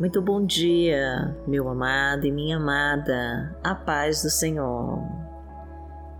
Muito bom dia, meu amado e minha amada, a paz do Senhor.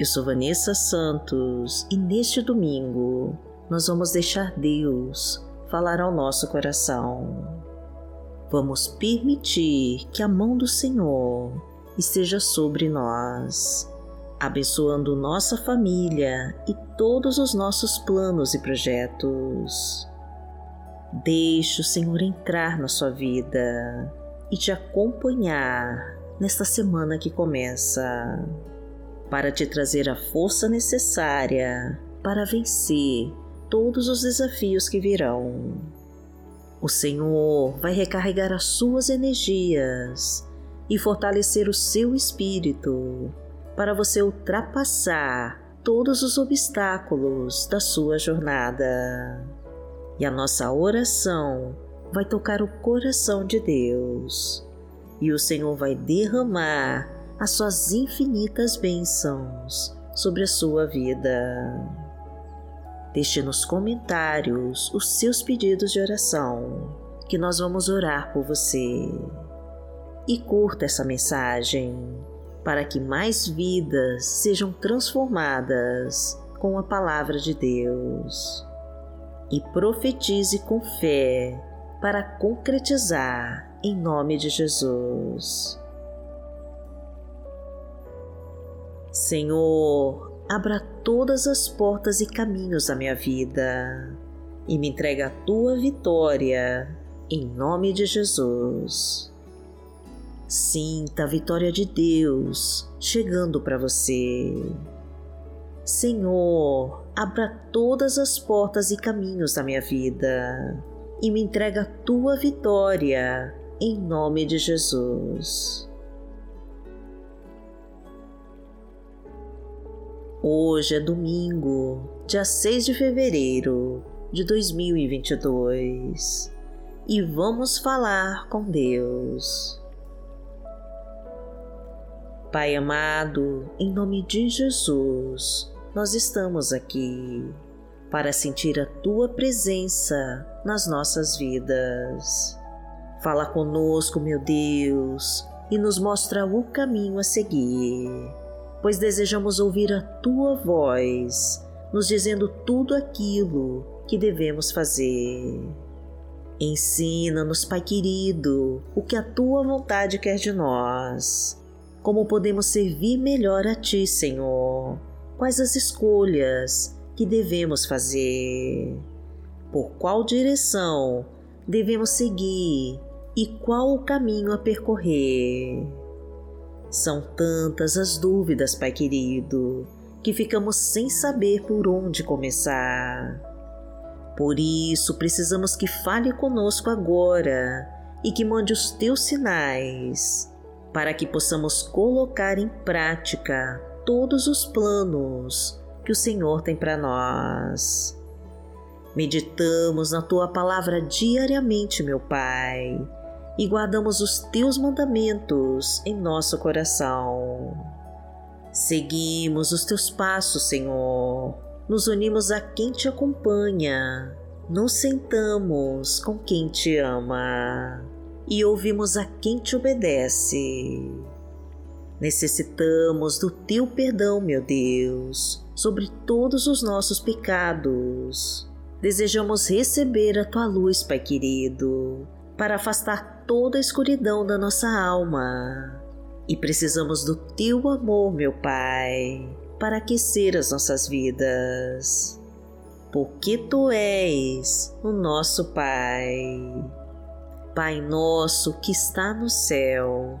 Eu sou Vanessa Santos e neste domingo nós vamos deixar Deus falar ao nosso coração. Vamos permitir que a mão do Senhor esteja sobre nós, abençoando nossa família e todos os nossos planos e projetos. Deixe o Senhor entrar na sua vida e te acompanhar nesta semana que começa, para te trazer a força necessária para vencer todos os desafios que virão. O Senhor vai recarregar as suas energias e fortalecer o seu espírito para você ultrapassar todos os obstáculos da sua jornada e a nossa oração vai tocar o coração de Deus e o Senhor vai derramar as suas infinitas bênçãos sobre a sua vida. Deixe nos comentários os seus pedidos de oração, que nós vamos orar por você. E curta essa mensagem para que mais vidas sejam transformadas com a palavra de Deus e profetize com fé para concretizar em nome de Jesus. Senhor, abra todas as portas e caminhos da minha vida e me entrega a tua vitória em nome de Jesus. Sinta a vitória de Deus chegando para você. Senhor, abra todas as portas e caminhos da minha vida e me entrega a tua vitória, em nome de Jesus. Hoje é domingo, dia 6 de fevereiro de 2022 e vamos falar com Deus. Pai amado, em nome de Jesus, nós estamos aqui para sentir a tua presença nas nossas vidas. Fala conosco, meu Deus, e nos mostra o caminho a seguir, pois desejamos ouvir a tua voz, nos dizendo tudo aquilo que devemos fazer. Ensina-nos, Pai querido, o que a tua vontade quer de nós, como podemos servir melhor a ti, Senhor quais as escolhas que devemos fazer, por qual direção devemos seguir e qual o caminho a percorrer. São tantas as dúvidas, Pai querido, que ficamos sem saber por onde começar. Por isso, precisamos que fale conosco agora e que mande os teus sinais, para que possamos colocar em prática todos os planos que o Senhor tem para nós. Meditamos na tua palavra diariamente, meu Pai, e guardamos os teus mandamentos em nosso coração. Seguimos os teus passos, Senhor, nos unimos a quem te acompanha, nos sentamos com quem te ama e ouvimos a quem te obedece. Necessitamos do teu perdão, meu Deus, sobre todos os nossos pecados. Desejamos receber a tua luz, Pai querido, para afastar toda a escuridão da nossa alma. E precisamos do teu amor, meu Pai, para aquecer as nossas vidas. Porque tu és o nosso Pai. Pai nosso que está no céu,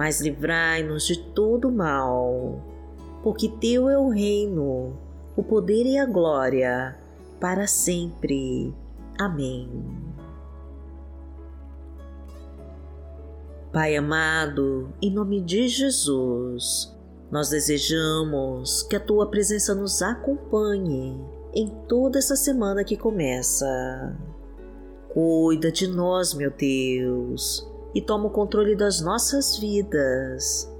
mas livrai-nos de todo mal, porque Teu é o reino, o poder e a glória, para sempre. Amém. Pai amado, em nome de Jesus, nós desejamos que a tua presença nos acompanhe em toda essa semana que começa. Cuida de nós, meu Deus, e toma o controle das nossas vidas.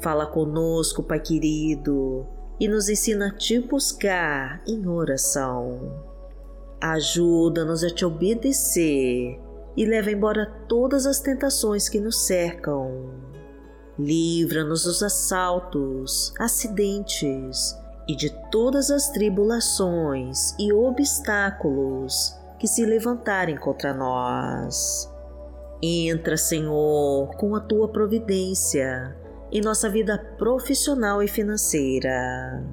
Fala conosco, Pai querido, e nos ensina a te buscar em oração. Ajuda-nos a te obedecer e leva embora todas as tentações que nos cercam. Livra-nos dos assaltos, acidentes e de todas as tribulações e obstáculos que se levantarem contra nós. Entra, Senhor, com a tua providência em nossa vida profissional e financeira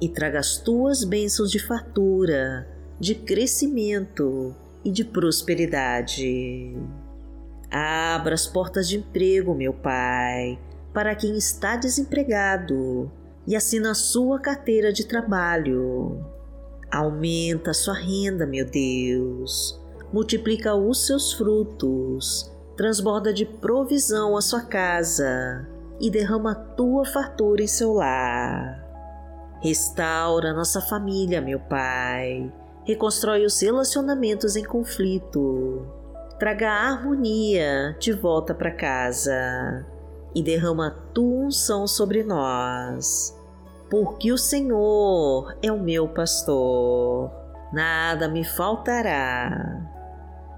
e traga as tuas bênçãos de fartura, de crescimento e de prosperidade. Abra as portas de emprego, meu Pai, para quem está desempregado e assina a sua carteira de trabalho. Aumenta a sua renda, meu Deus. Multiplica os seus frutos. Transborda de provisão a sua casa e derrama a tua fartura em seu lar. Restaura nossa família, meu Pai reconstrói os relacionamentos em conflito, traga a harmonia de volta para casa e derrama a tua unção sobre nós. Porque o Senhor é o meu pastor, nada me faltará.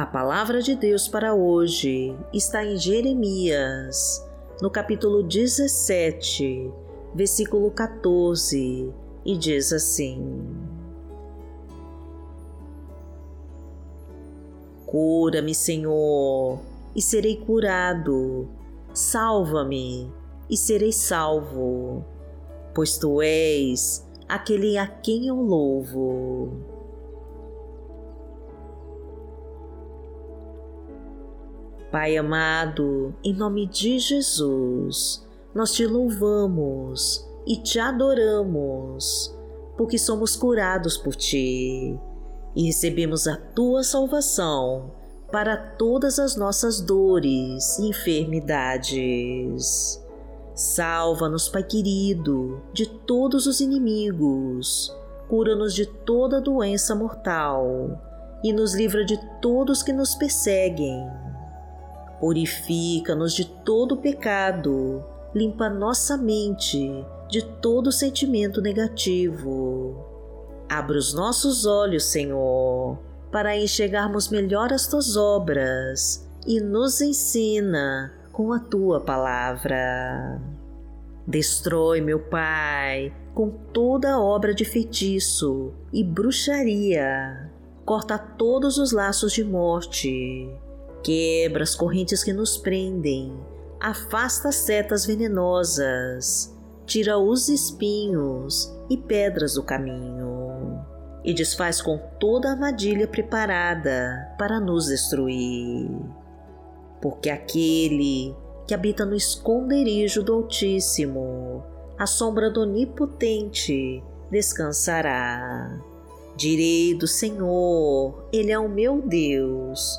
A palavra de Deus para hoje está em Jeremias, no capítulo 17, versículo 14, e diz assim: Cura-me, Senhor, e serei curado. Salva-me e serei salvo, pois tu és aquele a quem eu louvo. Pai amado, em nome de Jesus, nós te louvamos e te adoramos, porque somos curados por ti e recebemos a tua salvação para todas as nossas dores e enfermidades. Salva-nos, Pai querido, de todos os inimigos, cura-nos de toda doença mortal e nos livra de todos que nos perseguem. Purifica-nos de todo pecado limpa nossa mente de todo sentimento negativo. Abra os nossos olhos, Senhor, para enxergarmos melhor as tuas obras e nos ensina com a tua palavra. Destrói, meu Pai, com toda obra de feitiço e bruxaria. Corta todos os laços de morte. Quebra as correntes que nos prendem afasta setas venenosas, tira os espinhos e pedras do caminho, e desfaz com toda a armadilha preparada para nos destruir. Porque aquele que habita no esconderijo do Altíssimo, a sombra do Onipotente, descansará. Direi do Senhor, Ele é o meu Deus,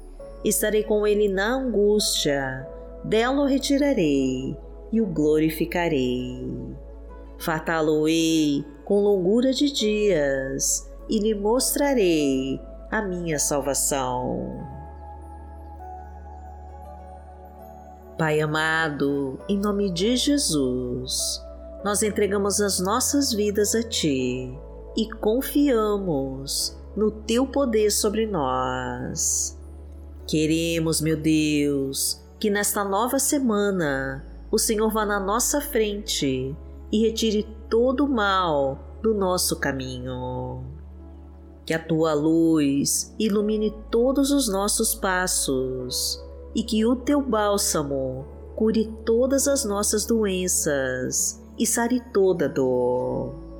Estarei com ele na angústia, dela o retirarei e o glorificarei. Fartá-lo-ei com longura de dias e lhe mostrarei a minha salvação. Pai amado, em nome de Jesus, nós entregamos as nossas vidas a Ti e confiamos no teu poder sobre nós. Queremos, meu Deus, que nesta nova semana o Senhor vá na nossa frente e retire todo o mal do nosso caminho. Que a tua luz ilumine todos os nossos passos e que o teu bálsamo cure todas as nossas doenças e sare toda dor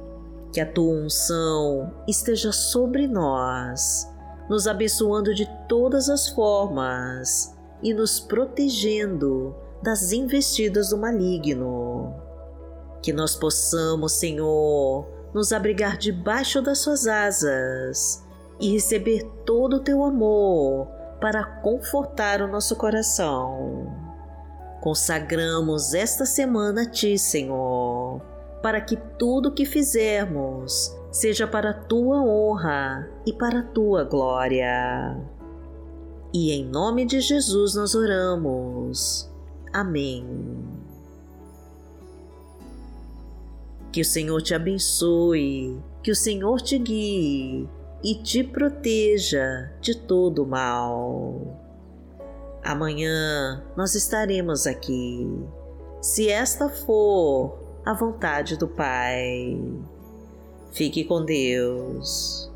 que a tua unção esteja sobre nós, nos abençoando de todas as formas e nos protegendo das investidas do maligno. Que nós possamos, Senhor, nos abrigar debaixo das suas asas e receber todo o teu amor para confortar o nosso coração. Consagramos esta semana a Ti, Senhor para que tudo o que fizermos seja para tua honra e para tua glória. E em nome de Jesus nós oramos. Amém. Que o Senhor te abençoe, que o Senhor te guie e te proteja de todo mal. Amanhã nós estaremos aqui. Se esta for a vontade do Pai. Fique com Deus.